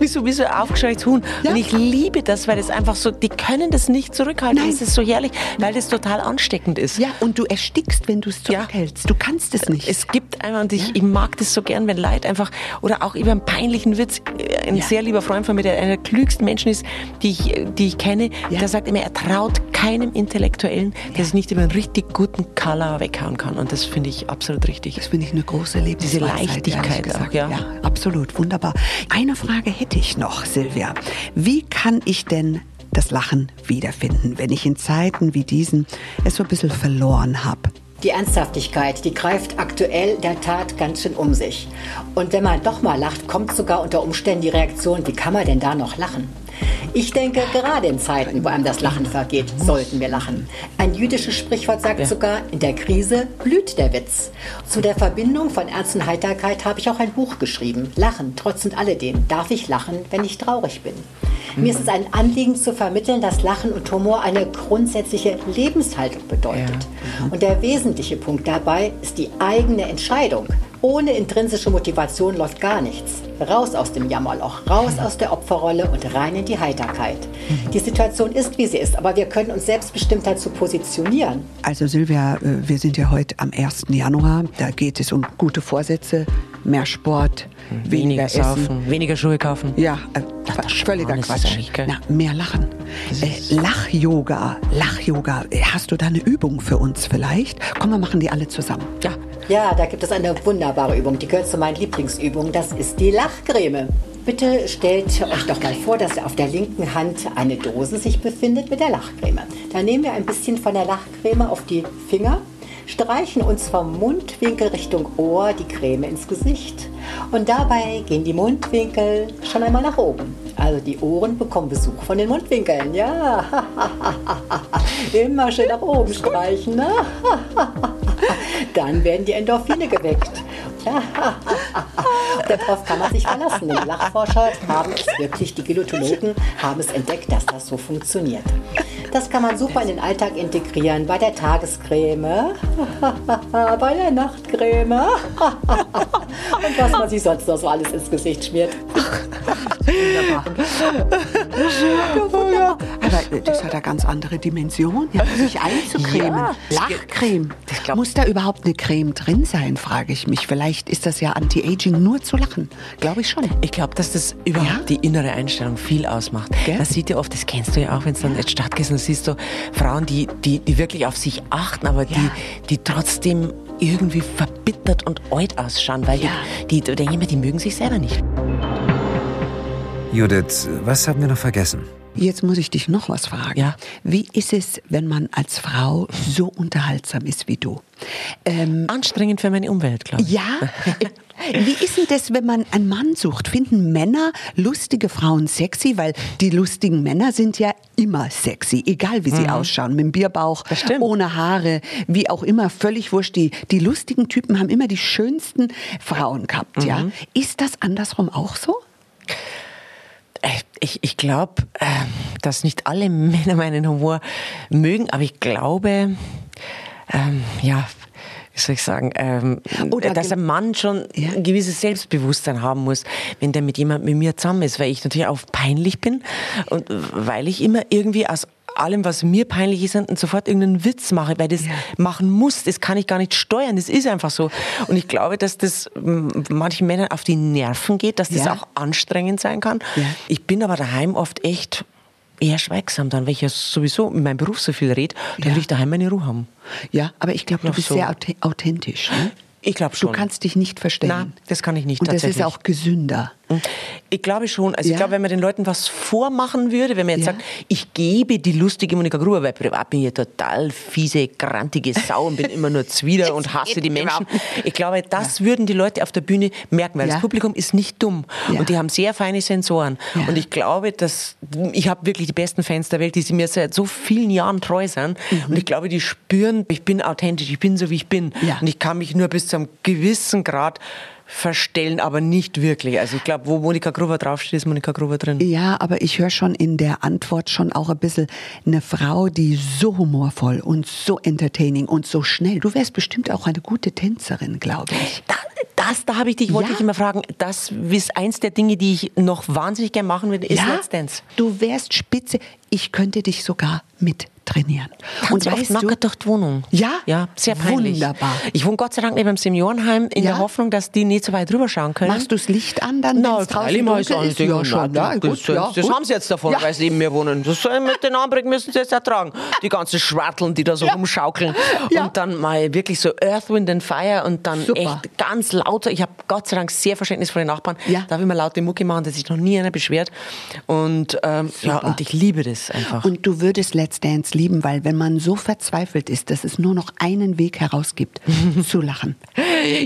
wie so wie so ein aufgescheuchtes Huhn. Ja. Und ich liebe das, weil das einfach so, die können das nicht zurückhalten. Nein. Das ist so herrlich, weil das total ansteckend ist. Ja, und du erstickst, wenn du es Ja. zurückhältst. Du kannst es nicht. Es gibt einfach, und ich, ich mag das so gern, wenn Leute einfach, oder auch über einen peinlichen Witz, ein Ja. sehr lieber Freund von mir, der einer der klügsten Menschen ist, die ich, die ich kenne, Ja. der sagt immer, er traut keinem Intellektuellen, der sich nicht über einen richtig guten Color weghauen kann. Und das finde ich absolut richtig. Das finde ich eine große Lebensweisheit. Leichtigkeit ehrlich gesagt. auch, ja. ja, absolut, wunderbar. Eine Frage hätte ich noch, Silvia. Wie kann ich denn das Lachen wiederfinden, wenn ich in Zeiten wie diesen es so ein bisschen verloren habe? Die Ernsthaftigkeit, die greift aktuell der Tat ganz schön um sich. Und wenn man doch mal lacht, kommt sogar unter Umständen die Reaktion, wie kann man denn da noch lachen? Ich denke, gerade in Zeiten, wo einem das Lachen vergeht, sollten wir lachen. Ein jüdisches Sprichwort sagt Ja. sogar, in der Krise blüht der Witz. Zu der Verbindung von Ernst und Heiterkeit habe ich auch ein Buch geschrieben. Lachen, trotz und alledem. Darf ich lachen, wenn ich traurig bin? Mir ist es ein Anliegen zu vermitteln, dass Lachen und Humor eine grundsätzliche Lebenshaltung bedeutet. Und der wesentliche Punkt dabei ist die eigene Entscheidung. Ohne intrinsische Motivation läuft gar nichts. Raus aus dem Jammerloch, raus aus der Opferrolle und rein in die Heiterkeit. Die Situation ist, wie sie ist, aber wir können uns selbstbestimmt dazu positionieren. Also Silvia, äh, wir sind ja heute am 1. Januar. Da geht es um gute Vorsätze, mehr Sport, weniger, Weniger Essen. saufen, weniger Schuhe kaufen. Ja, äh, das völliger Quatsch. Na, mehr lachen. Äh, Lach-Yoga, Lach-Yoga. Äh, Hast du da eine Übung für uns vielleicht? Komm, wir machen die alle zusammen. Ja, Ja, da gibt es eine wunderbare Übung, die gehört zu meinen Lieblingsübungen. Das ist die Lachcreme. Bitte stellt euch doch mal vor, dass auf der linken Hand eine Dose sich befindet mit der Lachcreme. Da nehmen wir ein bisschen von der Lachcreme auf die Finger, streichen uns vom Mundwinkel Richtung Ohr die Creme ins Gesicht. Und dabei gehen die Mundwinkel schon einmal nach oben. Also die Ohren bekommen Besuch von den Mundwinkeln. Ja, immer schön nach oben streichen. Ne? Dann werden die Endorphine geweckt. Darauf kann man sich verlassen. Die Lachforscher haben es wirklich, die Gelotologen haben es entdeckt, dass das so funktioniert. Das kann man super in den Alltag integrieren, bei der Tagescreme, bei der Nachtcreme. Und was man sich sonst noch so alles ins Gesicht schmiert. Aber das hat eine ganz andere Dimension, ja, sich einzucremen. Ja. Lachcreme. Ich glaub- Muss da überhaupt eine Creme drin sein, frage ich mich. Vielleicht ist das ja Anti-Aging nur zu lachen. Glaube ich schon. Ich glaube, dass das überhaupt Ja? die innere Einstellung viel ausmacht. Gell? Man sieht ja oft, das kennst du ja auch, wenn es dann jetzt stattgeht, dann siehst du Frauen, die, die, die wirklich auf sich achten, aber die, Ja. die trotzdem irgendwie verbittert und alt ausschauen, weil Ja. die, die, denke ich mir, die mögen sich selber nicht. Judith, was haben wir noch vergessen? Jetzt muss ich dich noch was fragen. Ja. Wie ist es, wenn man als Frau so unterhaltsam ist wie du? Ähm, Anstrengend für meine Umwelt, glaube ich. ja. Wie ist denn das, wenn man einen Mann sucht? Finden Männer lustige Frauen sexy? Weil die lustigen Männer sind ja immer sexy, egal wie sie ausschauen. Mit dem Bierbauch, ohne Haare, wie auch immer, völlig wurscht. Die, die lustigen Typen haben immer die schönsten Frauen gehabt. Ja? Ist das andersrum auch so? Äh, Ich, ich glaube, äh, dass nicht alle Männer meinen Humor mögen, aber ich glaube, ähm, ja, wie soll ich sagen, ähm, Oder dass ein Mann schon Ja. ein gewisses Selbstbewusstsein haben muss, wenn der mit jemandem mit mir zusammen ist, weil ich natürlich auch peinlich bin und weil ich immer irgendwie aus allem, was mir peinlich ist, und sofort irgendeinen Witz mache, weil das machen muss, das kann ich gar nicht steuern, das ist einfach so. Und ich glaube, dass das manchen Männern auf die Nerven geht, dass das Ja. auch anstrengend sein kann. Ja. Ich bin aber daheim oft echt eher schweigsam dann, weil ich ja sowieso in meinem Beruf so viel rede, dann Ja. will ich daheim meine Ruhe haben. Ja, aber ich glaube, du bist so. sehr auth- authentisch. Ne? Ich glaube Du schon. kannst dich nicht verstellen. Nein, das kann ich nicht, Und das ist auch gesünder. Ich glaube schon. Also Ja. ich glaube, wenn man den Leuten was vormachen würde, wenn man jetzt Ja. sagt, ich gebe die lustige Monika Gruber, weil privat bin ich ja total fiese, grantige Sau und bin immer nur zwider und hasse die Menschen. Ich glaube, das würden die Leute auf der Bühne merken, weil Ja. das Publikum ist nicht dumm Ja. und die haben sehr feine Sensoren. Ja. Und ich glaube, dass ich habe wirklich die besten Fans der Welt, die sie mir seit so vielen Jahren treu sind. Und ich glaube, die spüren, ich bin authentisch, ich bin so, wie ich bin. Mhm. Ja. Und ich kann mich nur bis zu einem gewissen Grad verstellen, aber nicht wirklich. Also ich glaube, wo Monika Gruber draufsteht, ist Monika Gruber drin. Ja, aber ich höre schon in der Antwort schon auch ein bisschen eine Frau, die so humorvoll und so entertaining und so schnell. Du wärst bestimmt auch eine gute Tänzerin, glaube ich. Da, das, da habe ich dich, wollte Ja. ich immer fragen, das ist eins der Dinge, die ich noch wahnsinnig gerne machen würde, ist ja, Let's Dance. du wärst spitze. Ich könnte dich sogar mit trainieren. Und oft nackert durch die Wohnung. Ja? Ja, sehr peinlich. Wunderbar. Ich wohne Gott sei Dank neben dem Seniorenheim in Ja? der Hoffnung, dass die nicht so weit drüber schauen können. Machst du das Licht an, dann Na, wenn's draußen dunkel ist? Ja, schon. Ja, das, gut, ja, das haben sie jetzt davon, weil sie neben mir wohnen. Das mit den Anblick müssen sie jetzt ertragen. Die ganzen Schwarteln, die da so rumschaukeln. Und dann mal wirklich so Earth, Wind and Fire und dann Super. echt ganz laut. Ich habe Gott sei Dank sehr verständnisvolle Nachbarn. Ja. Darf ich mal laute Mucke machen, dass sich noch nie einer beschwert. Und, ähm, ja, und ich liebe das einfach. Und du würdest Let's Dance lieben, weil wenn man so verzweifelt ist, dass es nur noch einen Weg heraus gibt, zu lachen.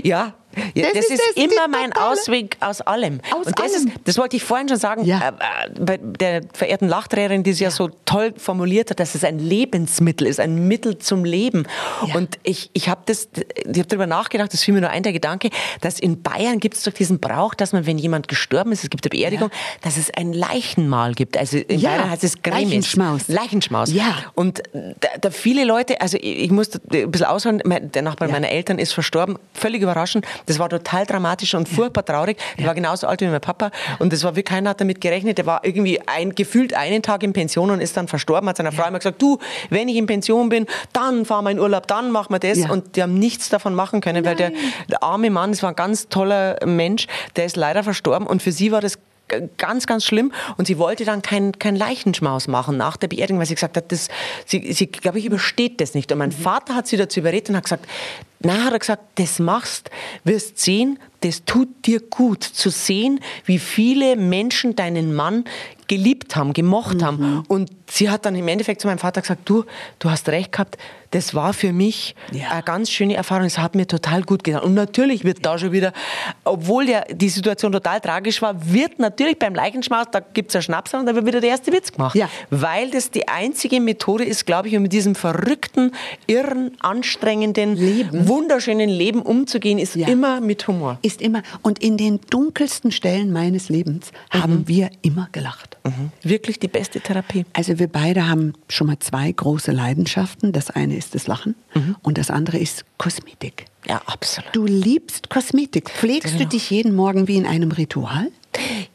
Ja. Ja, Das das, ist das, immer mein totale- Ausweg aus allem. Aus und das, allem. Ist, das wollte ich vorhin schon sagen, Ja. äh, äh, bei der verehrten Lachtrainerin, die es ja. so toll formuliert hat, dass es ein Lebensmittel ist, ein Mittel zum Leben. Ja. Und ich, ich habe das, ich habe darüber nachgedacht, das fiel mir nur ein, der Gedanke, dass in Bayern gibt es doch diesen Brauch, dass man, wenn jemand gestorben ist, es gibt eine Beerdigung, dass es ein Leichenmahl gibt. Also in Ja, Bayern heißt es Gremes. Leichenschmaus. Leichenschmaus. Ja. Und da, da viele Leute, also ich, ich muss da ein bisschen ausholen, mein- der Nachbar Ja. meiner Eltern ist verstorben, völlig überraschend. Das war total dramatisch und furchtbar traurig. Der war genauso alt wie mein Papa und das war wirklich, keiner hat damit gerechnet. Der war irgendwie ein, gefühlt einen Tag in Pension und ist dann verstorben, hat seiner Frau immer gesagt, du, wenn ich in Pension bin, dann fahren wir in Urlaub, dann machen wir das. Und die haben nichts davon machen können, weil der, der arme Mann, das war ein ganz toller Mensch, der ist leider verstorben und für sie war das ganz, ganz schlimm. Und sie wollte dann kein, kein Leichenschmaus machen nach der Beerdigung, weil sie gesagt hat, das, sie, sie glaube ich, übersteht das nicht. Und mein Vater hat sie dazu überredet und hat gesagt, na, hat er gesagt, das machst, wirst sehen, das tut dir gut, zu sehen, wie viele Menschen deinen Mann geliebt haben, gemocht Mhm. haben. Und sie hat dann im Endeffekt zu meinem Vater gesagt, du, du hast recht gehabt, das war für mich Ja. eine ganz schöne Erfahrung, es hat mir total gut getan. Und natürlich wird da schon wieder, obwohl der, die Situation total tragisch war, wird natürlich beim Leichenschmaus, da gibt es einen Schnaps und da wird wieder der erste Witz gemacht. Ja. Weil das die einzige Methode ist, glaube ich, um mit diesem verrückten, irren, anstrengenden, Leben. wunderschönen Leben umzugehen, ist Ja. immer mit Humor. Ist immer, und in den dunkelsten Stellen meines Lebens haben wir immer gelacht. Wirklich die beste Therapie. Also wir beide haben schon mal zwei große Leidenschaften. Das eine ist das Lachen und das andere ist Kosmetik. Ja, absolut. Du liebst Kosmetik. Pflegst du Genau. dich jeden Morgen wie in einem Ritual?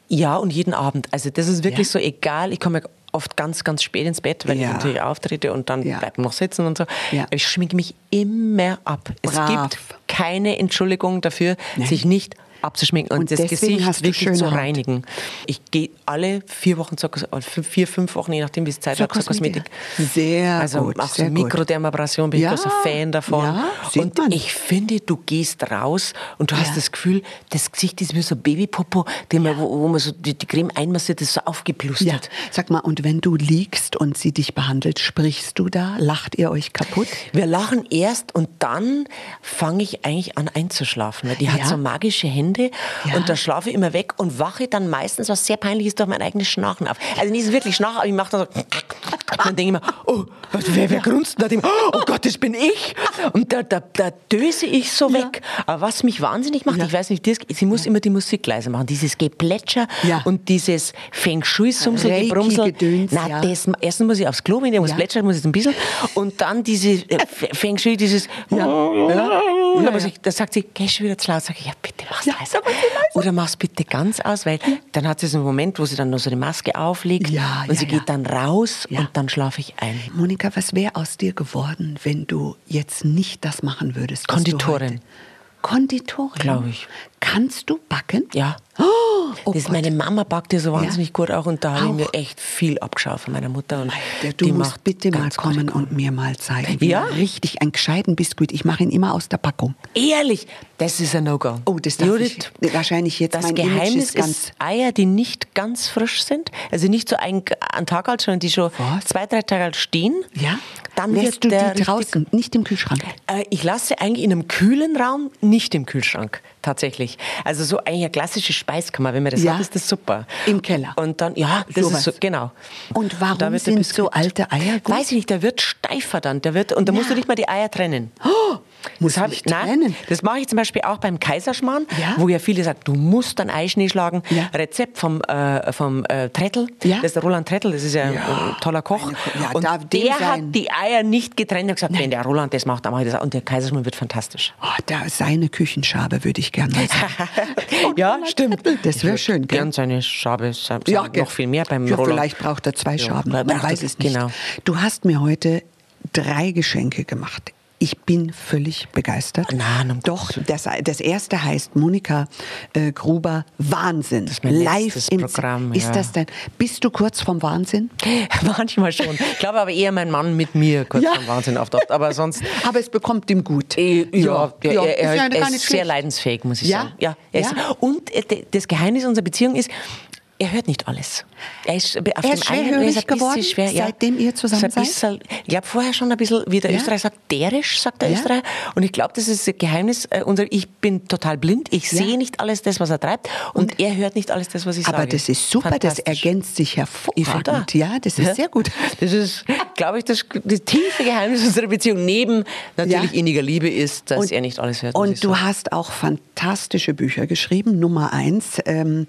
Ja, und jeden Abend. Also das ist wirklich Ja. so egal. Ich komme oft ganz, ganz spät ins Bett, weil Ja. ich natürlich auftrete und dann Ja. bleibt noch sitzen und so. Ja. Ich schminke mich immer ab. Es Brav. gibt keine Entschuldigung dafür, Nein. sich nicht abzuschminken und, Und das Gesicht hast wirklich zu Haut. reinigen. Ich gehe alle vier Wochen zur fünf- vier, fünf Wochen, je nachdem, wie es Zeit hat, zur Kosmetik. Sehr also gut, auch so. Mikrodermabrasion bin Ja, ich großer Fan davon. ja, und man. ich finde, du gehst raus und du hast Ja. das Gefühl, das Gesicht ist wie so Babypopo, den man, wo, wo man so die, die Creme einmassiert, das ist so aufgeplustert. Ja, sag mal, und wenn du liegst und sie dich behandelt, sprichst du da? Lacht ihr euch kaputt? Wir lachen erst und dann fange ich eigentlich an einzuschlafen. Weil die hat so magische Hände Ja. und da schlafe ich immer weg und wache dann meistens, was sehr peinlich ist, durch mein eigenes Schnarchen auf. Also nicht wirklich Schnarchen, aber ich mache dann so. Und dann denke ich mir, oh, was, wer, wer grunzt? Und dann denke ich mir, oh Gott, das bin ich. Und da, da, da döse ich so weg. Aber was mich wahnsinnig macht, Ja. ich weiß nicht, das, sie muss immer die Musik leiser machen. Dieses Geplätscher Ja. und dieses Feng Shui-Sumsel, Gebrumsel. Na, ja. das, erstens muss ich aufs Klo, wenn ich Ja. plätschert, muss ich ein bisschen. Und dann diese äh, Feng Shui, dieses. Ja. Und dann muss ich, da sagt sie, geh schon wieder zu laut. Sag ich, ja, bitte mach's Ja, mal, geh leiser. Oder mach's bitte ganz aus, weil dann hat sie so einen Moment, wo sie dann noch so eine Maske auflegt Ja, und ja, sie ja. geht dann raus und dann schlafe ich ein. Monika, was wäre aus dir geworden, wenn du jetzt nicht das machen würdest? was du Konditorin. Konditorin? Glaub ich. Kannst du backen? Ja. Oh das Gott. meine Mama backt ja so wahnsinnig gut auch und da habe ich mir echt viel abgeschaut von meiner Mutter. Und Der, du die musst macht bitte mal kommen und mir mal zeigen, wie Ja? richtig einen gescheiten Biskuit. Ich mache ihn immer aus der Packung. Ehrlich, das ist ein No-Go. Oh, das darf Judith, ich wahrscheinlich jetzt Das Geheimnis ist Eier, die nicht ganz frisch sind, also nicht so ein, ein Tag alt, sondern die schon Was? zwei, drei Tage alt stehen. ja. Dann Lässt du die draußen, nicht im Kühlschrank. Äh, ich lasse eigentlich in einem kühlen Raum, nicht im Kühlschrank, tatsächlich. Also so eigentlich eine klassische Speiskammer, wenn man das Ja. hat, ist das super. Im Keller. Und dann, ja, das Sowas. ist so, genau. Und warum Da sind so alte Eier gut? Weiß ich nicht, der wird steifer dann. Der wird, und da musst du nicht mal die Eier trennen. Muss das ich nein, trennen? Das mache ich zum Beispiel auch beim Kaiserschmarrn, Ja? wo ja viele sagen, du musst dann Eischnee schlagen. Ja. Rezept vom, äh, vom äh, Trettel, Ja? das ist der Roland Trettel, das ist ja, ein toller Koch. Und der sein. hat die Eier nicht getrennt. Er hat gesagt, wenn der Roland das macht, dann mache ich das auch. Und der Kaiserschmarrn wird fantastisch. Oh, da seine Küchenschabe würde ich gerne mal ja, stimmt. Das Ich wäre schön, gell? Gern seine Schabe, sa- Ja, sa- gell. noch viel mehr beim ja, Roland. Vielleicht braucht er zwei Schaben. Man weiß es nicht. genau. Du hast mir heute drei Geschenke gemacht. Ich bin völlig begeistert. Na, um Doch, das, das erste heißt Monika äh, Gruber Wahnsinn. ist mein Live im Programm, Ist ja. das denn? Bist du kurz vom Wahnsinn? Manchmal schon. Ich glaube aber eher mein Mann mit mir kurz Ja. vom Wahnsinn auftaucht. Aber sonst. Aber es bekommt ihm gut. Eh, Ja, ja, er, ist ja er, gar ist sehr leidensfähig, muss ich Ja? sagen. Ja, er Ja? Und äh, das Geheimnis unserer Beziehung ist, er hört nicht alles. Er ist, auf Er dem ist einen- schwerhörig er ist ein geworden, schwer, ja. seitdem ihr zusammen ein seid? bisschen- Ich glaube vorher schon ein bisschen, wie der Ja? Österreicher sagt, derisch, sagt der Ja? Österreicher. Und ich glaube, das ist das Geheimnis äh, unserer, ich bin total blind, ich Ja. sehe nicht alles das, was er treibt und, er hört nicht alles das, was ich Aber sage. das ist super, das ergänzt sich hervorragend. Ja, das ist sehr gut. Das ist, glaube ich, das, das tiefe Geheimnis unserer Beziehung neben natürlich inniger Liebe ist, dass Und- er nicht alles hört. Und du sagen. hast auch fantastische Bücher geschrieben. Nummer eins, ähm,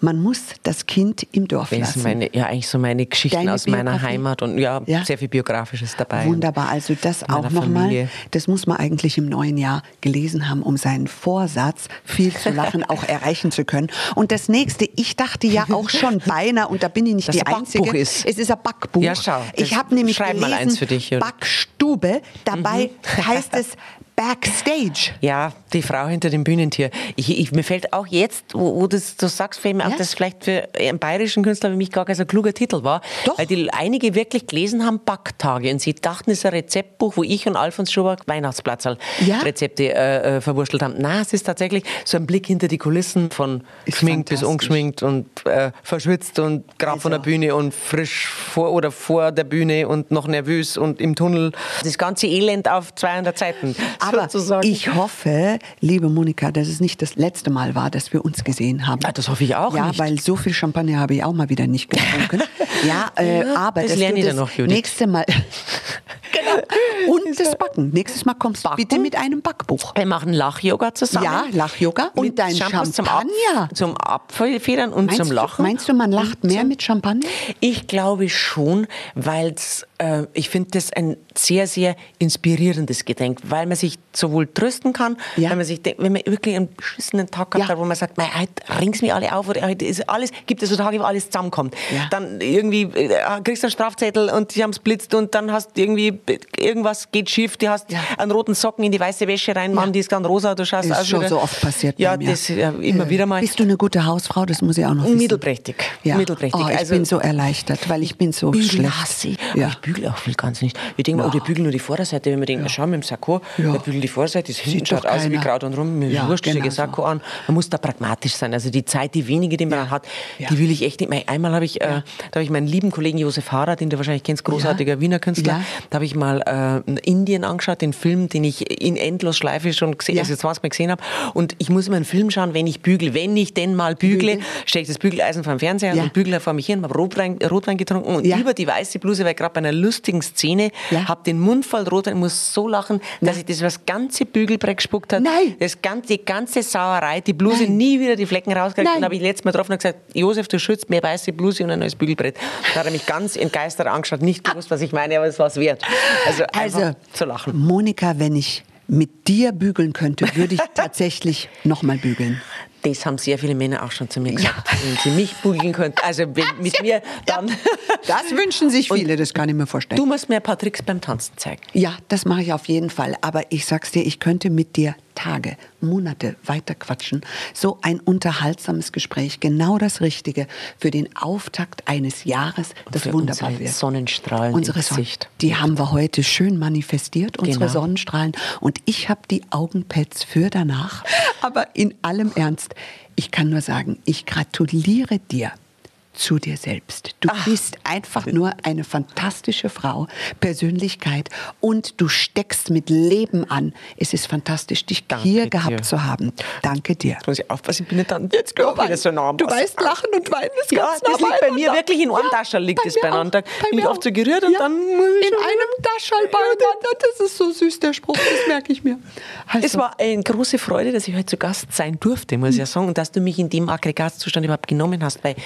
man muss das Kind im Dorf Das lassen. meine, ja, eigentlich so meine Geschichten Deine aus meiner Biografie? Heimat und ja, Ja. sehr viel Biografisches dabei. Wunderbar, also das Meiner auch nochmal. Das muss man eigentlich im neuen Jahr gelesen haben, um seinen Vorsatz, viel zu lachen, auch erreichen zu können. Und das nächste, ich dachte ja auch schon beinahe, und da bin ich nicht Dass die ein Backbuch Einzige. ist. Es ist ein Backbuch. Ja, schau, Ich das- habe nämlich schreib mal gelesen, eins für dich. Backstube. Dabei Mhm. heißt es Backstage. Ja, die Frau hinter dem Bühnentier. Ich, ich, mir fällt auch jetzt, wo, wo das, du sagst, fällt mir Ja. auch, dass vielleicht für einen bayerischen Künstler wie mich gar kein so kluger Titel war. Doch. Weil die einige wirklich gelesen haben, Backtage. Und sie dachten, es ist ein Rezeptbuch, wo ich und Alfons Schubert Weihnachtsplatzerl Ja. Rezepte äh, äh, verwurstelt haben. Nein, es ist tatsächlich so ein Blick hinter die Kulissen von geschminkt bis ungeschminkt und äh, verschwitzt und gerade von der Also. Bühne und frisch vor oder vor der Bühne und noch nervös und im Tunnel. Das ganze Elend auf 200 Seiten. Aber ich hoffe, liebe Monika, dass es nicht das letzte Mal war, dass wir uns gesehen haben. Ah, das hoffe ich auch ja, nicht. weil so viel Champagner habe ich auch mal wieder nicht getrunken. ja, äh, Ja, aber das lerne du ich dann noch, Judith. nächste Mal. genau. Und das Backen. Nächstes Mal kommst du bitte mit einem Backbuch. Wir machen Lach-Yoga zusammen. Ja, Lach-Yoga. Und Mit dein Shampoos zum, Champagner. Ab, zum Abfedern und Meinst zum du, Lachen. meinst du, man lacht mehr mit Champagner? Ich glaube schon, weil es äh, ich finde das ein sehr, sehr inspirierendes Gedenk, weil man sich sowohl trösten kann, Ja. wenn man sich, denkt, wenn man wirklich einen beschissenen Tag Ja. hat, wo man sagt, mei, heute ring's mich alle auf oder heute ist alles, gibt es so Tage, wo alles zusammenkommt. Ja. Dann irgendwie äh, kriegst du einen Strafzettel und die haben's blitzt und dann hast du irgendwie irgendwas geht schief, du hast einen roten Socken in die weiße Wäsche rein, Mann, die ist ganz rosa, du schaust Ist aus schon wie der- so oft passiert Ja, das ja, immer Äh, wieder mal. Bist du eine gute Hausfrau? Das muss ich auch noch wissen. Mittelprächtig. Ja. Mittelprächtig. Oh, ich Also- bin so erleichtert, weil ich bin so Bügeln schlecht. Ja. Ich bügele auch viel ganz nicht. Wir denken, oh, die bügeln nur die Vorderseite. Wenn wir denken, schau, mit dem Sakko, Ja. der bügelt die Vorderseite, das Sieht schaut aus wie. Kraut und rum. Mir Ja, wurscht, genau genau so. Sakko an. Man muss da pragmatisch sein. Also die Zeit, die wenige, die man dann hat, Ja. die will ich echt nicht mehr. Einmal habe ich, äh, da habe ich meinen lieben Kollegen Josef Harrer, den du wahrscheinlich kennst, großartiger Wiener Künstler, Ja. da habe ich mal äh, Indien angeschaut, den Film, den ich in Endlosschleife schon gesehen, Ja. also 20 Mal gesehen habe. Und ich muss immer einen Film schauen, wenn ich bügel. Wenn ich denn mal bügle, Bügel. stelle ich das Bügeleisen vor dem Fernseher Ja. und bügle vor mich hin, habe Rotwein, Rotwein getrunken und Ja. über die weiße Bluse, weil gerade bei einer lustigen Szene, Ja. habe den Mund voll Rotwein, muss so lachen, dass ich das was ganze Bügelbrett gespuckt hat. Nein. Das ganze, die ganze Sauerei, die Bluse Nein. nie wieder die Flecken rausgekriegt. Nein. Und habe ich letztes Mal getroffen und gesagt, Josef, du schützt mir weiße Bluse und ein neues Bügelbrett. Da hat er mich ganz entgeistert angeschaut, nicht gewusst, was ich meine, aber es war es wert. Also, Also, zu lachen. Monika, wenn ich mit dir bügeln könnte, würde ich tatsächlich nochmal bügeln. Das haben sehr viele Männer auch schon zu mir gesagt. Wenn sie mich bügeln könnten, also wenn, mit mir, dann... Das wünschen sich viele, das kann ich mir vorstellen. Du musst mir ein paar Tricks beim Tanzen zeigen. Ja, das mache ich auf jeden Fall. Aber ich sag's dir, ich könnte mit dir Tage, Monate weiter quatschen. So ein unterhaltsames Gespräch, genau das Richtige für den Auftakt eines Jahres, das wunderbar unsere wird. Sonnenstrahlen unsere Gesicht. die haben wir heute schön manifestiert, unsere Genau. Sonnenstrahlen. Und ich habe die Augenpads für danach. Aber in allem Ernst, ich kann nur sagen, ich gratuliere dir zu dir selbst. Du bist einfach nur eine fantastische Frau, Persönlichkeit und du steckst mit Leben an. Es ist fantastisch, dich Danke hier dir. gehabt zu haben. Danke dir. Jetzt muss ich aufpassen, ich bin nicht dann jetzt doch wieder so nah am Du weißt, lachen und weinen ist Ja, ganz das nah liegt bei mir wirklich in einem Tascherl liegt bei es mir beieinander. auch, bei Bin ich mir oft so auch. gerührt und dann ich In einem Taschall beieinander. Das ist so süß, der Spruch, das merke ich mir. Also, Es war eine große Freude, dass ich heute zu Gast sein durfte, muss ich ja sagen. Und dass du mich in dem Aggregatzustand überhaupt genommen hast. Weil,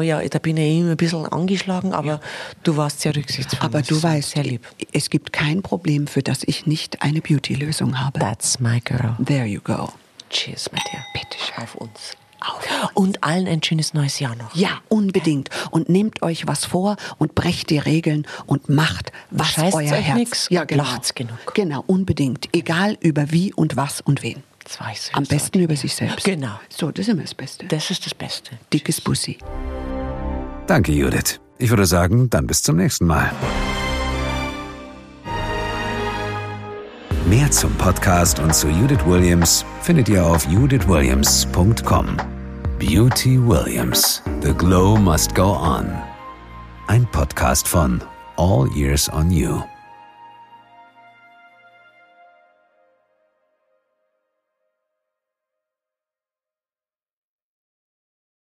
naja, da bin ich ja immer ein bisschen angeschlagen, aber du warst sehr rücksichtsvoll. aber du weißt, Sehr lieb. es gibt kein Problem, für das ich nicht eine Beauty-Lösung habe. That's my girl. There you go. Cheers, my dear. Bitte schön. Auf uns. Auf Und allen ein schönes neues Jahr noch. Ja, unbedingt. Und nehmt euch was vor und brecht die Regeln und macht, was Scheißt euer euch Herz. nix ja, genau. lacht's genug. Genau, unbedingt. Egal über wie und was und wen. Das war ich so Am besten über sich selbst. Genau. So, das ist immer das Beste. Das ist das Beste. Dickes Bussi. Danke, Judith. Ich würde sagen, dann bis zum nächsten Mal. Mehr zum Podcast und zu Judith Williams findet ihr auf judithwilliams.com. Beauty Williams. The Glow Must Go On. Ein Podcast von All Years on You.